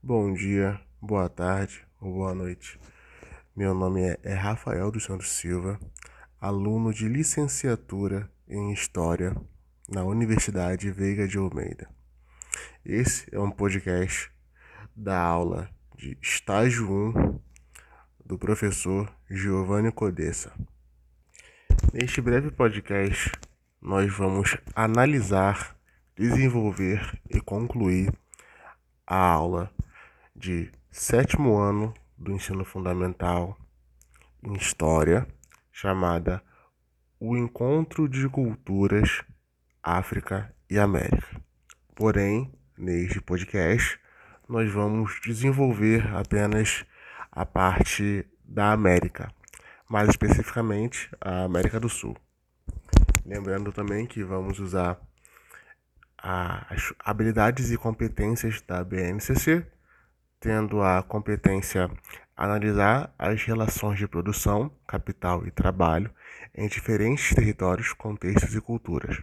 Bom dia, boa tarde ou boa noite. Meu nome é, é Rafael dos Santos Silva, aluno de licenciatura em História na Universidade Veiga de Almeida. Esse é um podcast da aula de estágio 1 do professor Giovanni Codessa. Neste breve podcast, nós vamos analisar, desenvolver e concluir a aula de sétimo ano do ensino fundamental em História, chamada O Encontro de Culturas África e América. Porém, neste podcast, nós vamos desenvolver apenas a parte da América, mais especificamente a América do Sul. Lembrando também que vamos usar as habilidades e competências da BNCC tendo a competência analisar as relações de produção, capital e trabalho em diferentes territórios, contextos e culturas,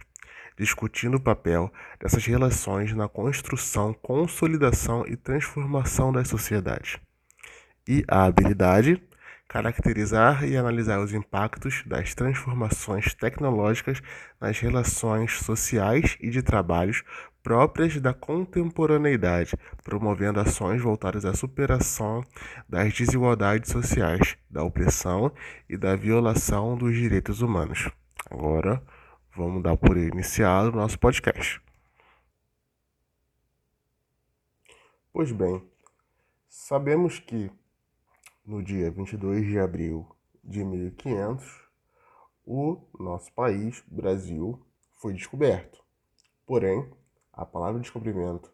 discutindo o papel dessas relações na construção, consolidação e transformação das sociedades. E a habilidade caracterizar e analisar os impactos das transformações tecnológicas nas relações sociais e de trabalhos próprias da contemporaneidade, promovendo ações voltadas à superação das desigualdades sociais, da opressão e da violação dos direitos humanos. Agora, vamos dar por iniciado o nosso podcast. Pois bem, sabemos que no dia 22 de abril de 1500, o nosso país, Brasil, foi descoberto. Porém, a palavra descobrimento,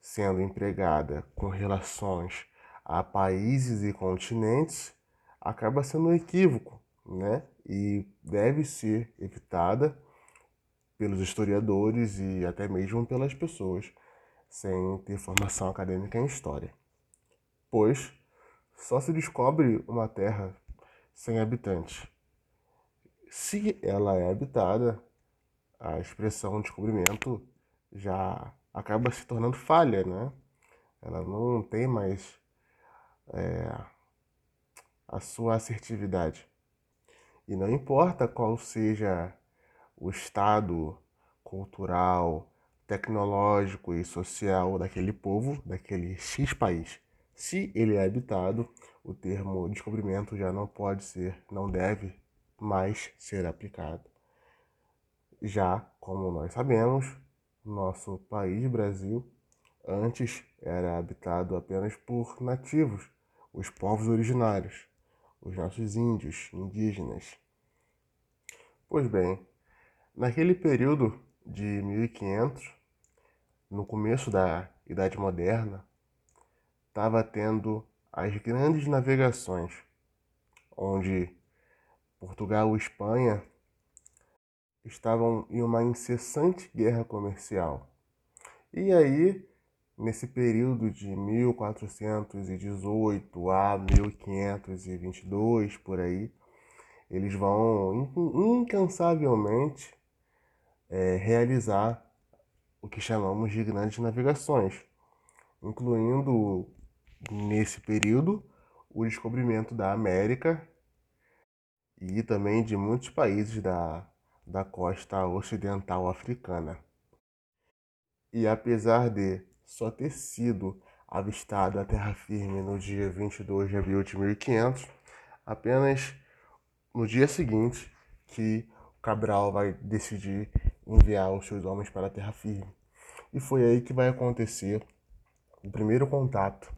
sendo empregada com relações a países e continentes, acaba sendo um equívoco, né? E deve ser evitada pelos historiadores e até mesmo pelas pessoas sem ter formação acadêmica em história. Pois só se descobre uma terra sem habitantes. Se ela é habitada, a expressão descobrimento já acaba se tornando falha, né? Ela não tem mais é, a sua assertividade. E não importa qual seja o estado cultural, tecnológico e social daquele povo, daquele X país. Se ele é habitado, o termo descobrimento já não pode ser, não deve mais ser aplicado. Já, como nós sabemos, nosso país, Brasil, antes era habitado apenas por nativos, os povos originários, os nossos índios, indígenas. Pois bem, naquele período de 1500, no começo da Idade Moderna, estava tendo as grandes navegações, onde Portugal e Espanha estavam em uma incessante guerra comercial. E aí, nesse período de 1418 a 1522 por aí, eles vão incansavelmente é, realizar o que chamamos de grandes navegações, incluindo nesse período o descobrimento da América e também de muitos países da, da costa ocidental africana. E apesar de só ter sido avistado a terra firme no dia 22 de abril de 1500, apenas no dia seguinte que Cabral vai decidir enviar os seus homens para a terra firme. E foi aí que vai acontecer o primeiro contato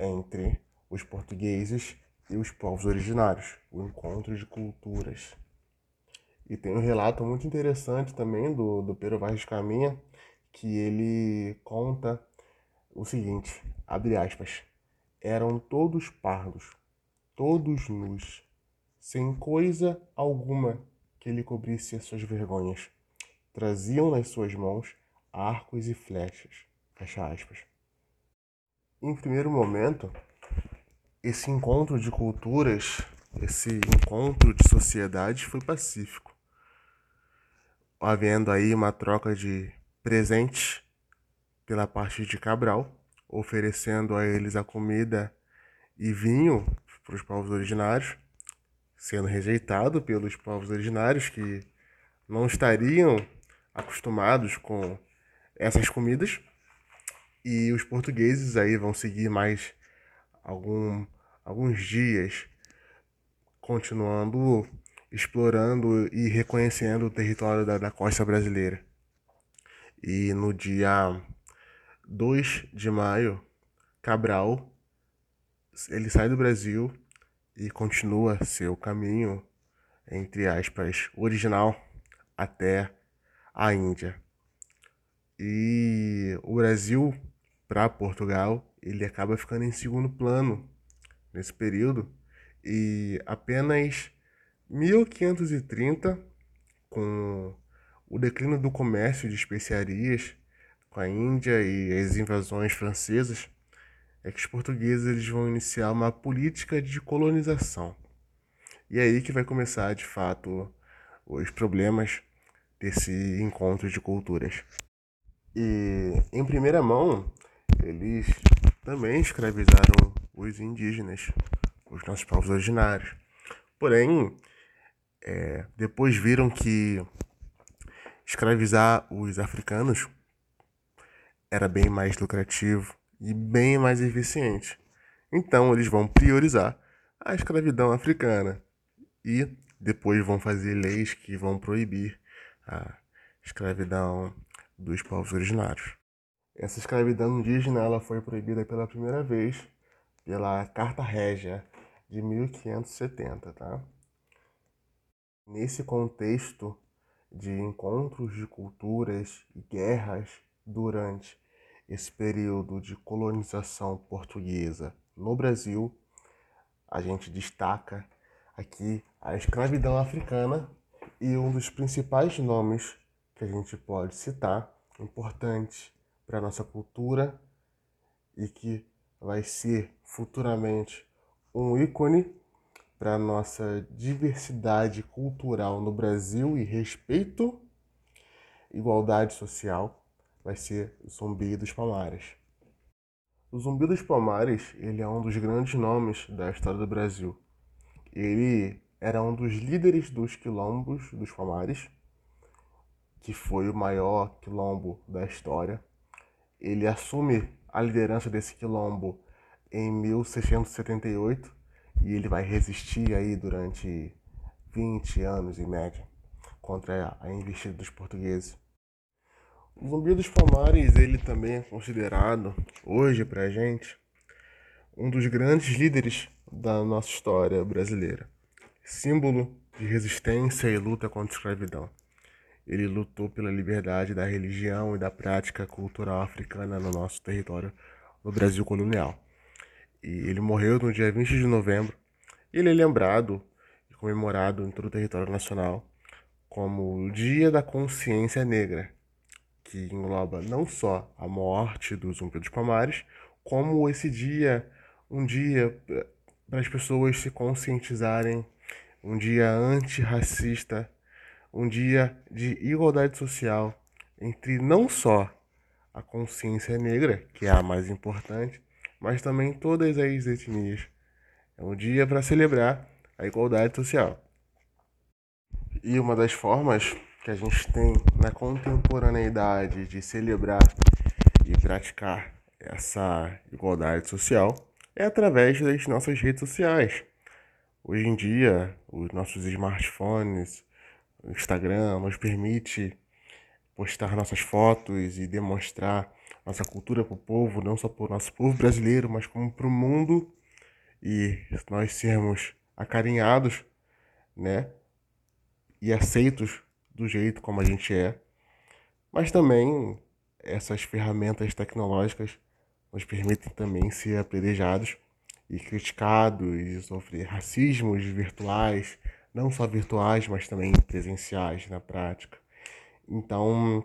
entre os portugueses e os povos originários, o encontro de culturas. E tem um relato muito interessante também do, do Pero Vaz de Caminha, que ele conta o seguinte, abre aspas, eram todos pardos, todos nus, sem coisa alguma que lhe cobrisse as suas vergonhas. Traziam nas suas mãos arcos e flechas. Fecha aspas. Em primeiro momento, esse encontro de culturas, esse encontro de sociedades foi pacífico. Havendo aí uma troca de presentes pela parte de Cabral, oferecendo a eles a comida e vinho para os povos originários, sendo rejeitado pelos povos originários que não estariam acostumados com essas comidas. E os portugueses aí vão seguir mais algum, alguns dias continuando explorando e reconhecendo o território da, da costa brasileira. E no dia 2 de maio, Cabral ele sai do Brasil e continua seu caminho, entre aspas, original até a Índia. E o Brasil para Portugal, ele acaba ficando em segundo plano nesse período e apenas 1530 com o declínio do comércio de especiarias com a Índia e as invasões francesas, é que os portugueses eles vão iniciar uma política de colonização. E é aí que vai começar, de fato, os problemas desse encontro de culturas. E, em primeira mão, eles também escravizaram os indígenas, os nossos povos originários. Porém, é, depois viram que escravizar os africanos era bem mais lucrativo e bem mais eficiente. Então eles vão priorizar a escravidão africana e depois vão fazer leis que vão proibir a escravidão dos povos originários. Essa escravidão indígena ela foi proibida pela primeira vez pela Carta Régia de 1570, tá? Nesse contexto de encontros de culturas e guerras durante esse período de colonização portuguesa no Brasil, a gente destaca aqui a escravidão africana e um dos principais nomes que a gente pode citar, importante para a nossa cultura e que vai ser futuramente um ícone para a nossa diversidade cultural no Brasil e respeito, igualdade social vai ser o Zumbi dos Palmares. O Zumbi dos Palmares, ele é um dos grandes nomes da história do Brasil. Ele era um dos líderes dos quilombos dos Palmares, que foi o maior quilombo da história. Ele assume a liderança desse quilombo em 1678 e ele vai resistir aí durante 20 anos em média contra a investida dos portugueses. O Zumbi dos Palmares, ele também é considerado, hoje pra gente, um dos grandes líderes da nossa história brasileira. Símbolo de resistência e luta contra a escravidão. Ele lutou pela liberdade da religião e da prática cultural africana no nosso território, no Brasil colonial. E ele morreu no dia 20 de novembro. Ele é lembrado e comemorado em todo o território nacional como o Dia da Consciência Negra, que engloba não só a morte do Zumbi dos Palmares, como esse dia, um dia para as pessoas se conscientizarem, um dia antirracista, um dia de igualdade social entre não só a consciência negra, que é a mais importante, mas também todas as etnias. É um dia para celebrar a igualdade social. E uma das formas que a gente tem na contemporaneidade de celebrar e praticar essa igualdade social é através das nossas redes sociais. Hoje em dia, os nossos smartphones, o Instagram nos permite postar nossas fotos e demonstrar nossa cultura para o povo, não só para o nosso povo brasileiro, mas como para o mundo. E nós sermos acarinhados, né, e aceitos do jeito como a gente é, mas também essas ferramentas tecnológicas nos permitem também ser apedrejados e criticados e sofrer racismos virtuais, não só virtuais, mas também presenciais na prática. Então,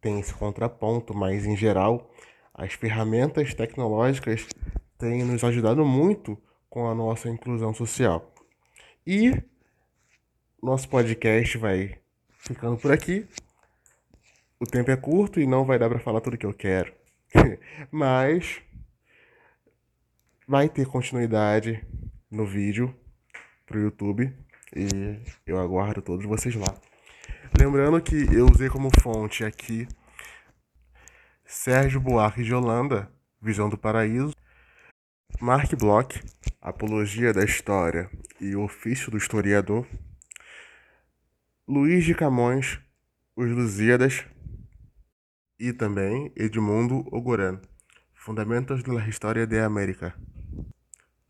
tem esse contraponto, mas em geral, as ferramentas tecnológicas têm nos ajudado muito com a nossa inclusão social. E nosso podcast vai ficando por aqui. O tempo é curto e não vai dar para falar tudo que eu quero. Mas vai ter continuidade no vídeo pro YouTube e eu aguardo todos vocês lá. Lembrando que eu usei como fonte aqui Sérgio Buarque de Holanda, Visão do Paraíso, Mark Bloch, Apologia da História e Ofício do Historiador, Luiz de Camões, Os Lusíadas e também Edmundo Ogoran, Fundamentos da História da América.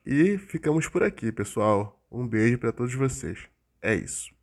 E ficamos por aqui, pessoal. Um beijo para todos vocês. É isso.